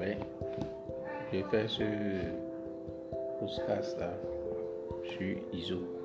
après, je vais faire ce podcast là sur ISO.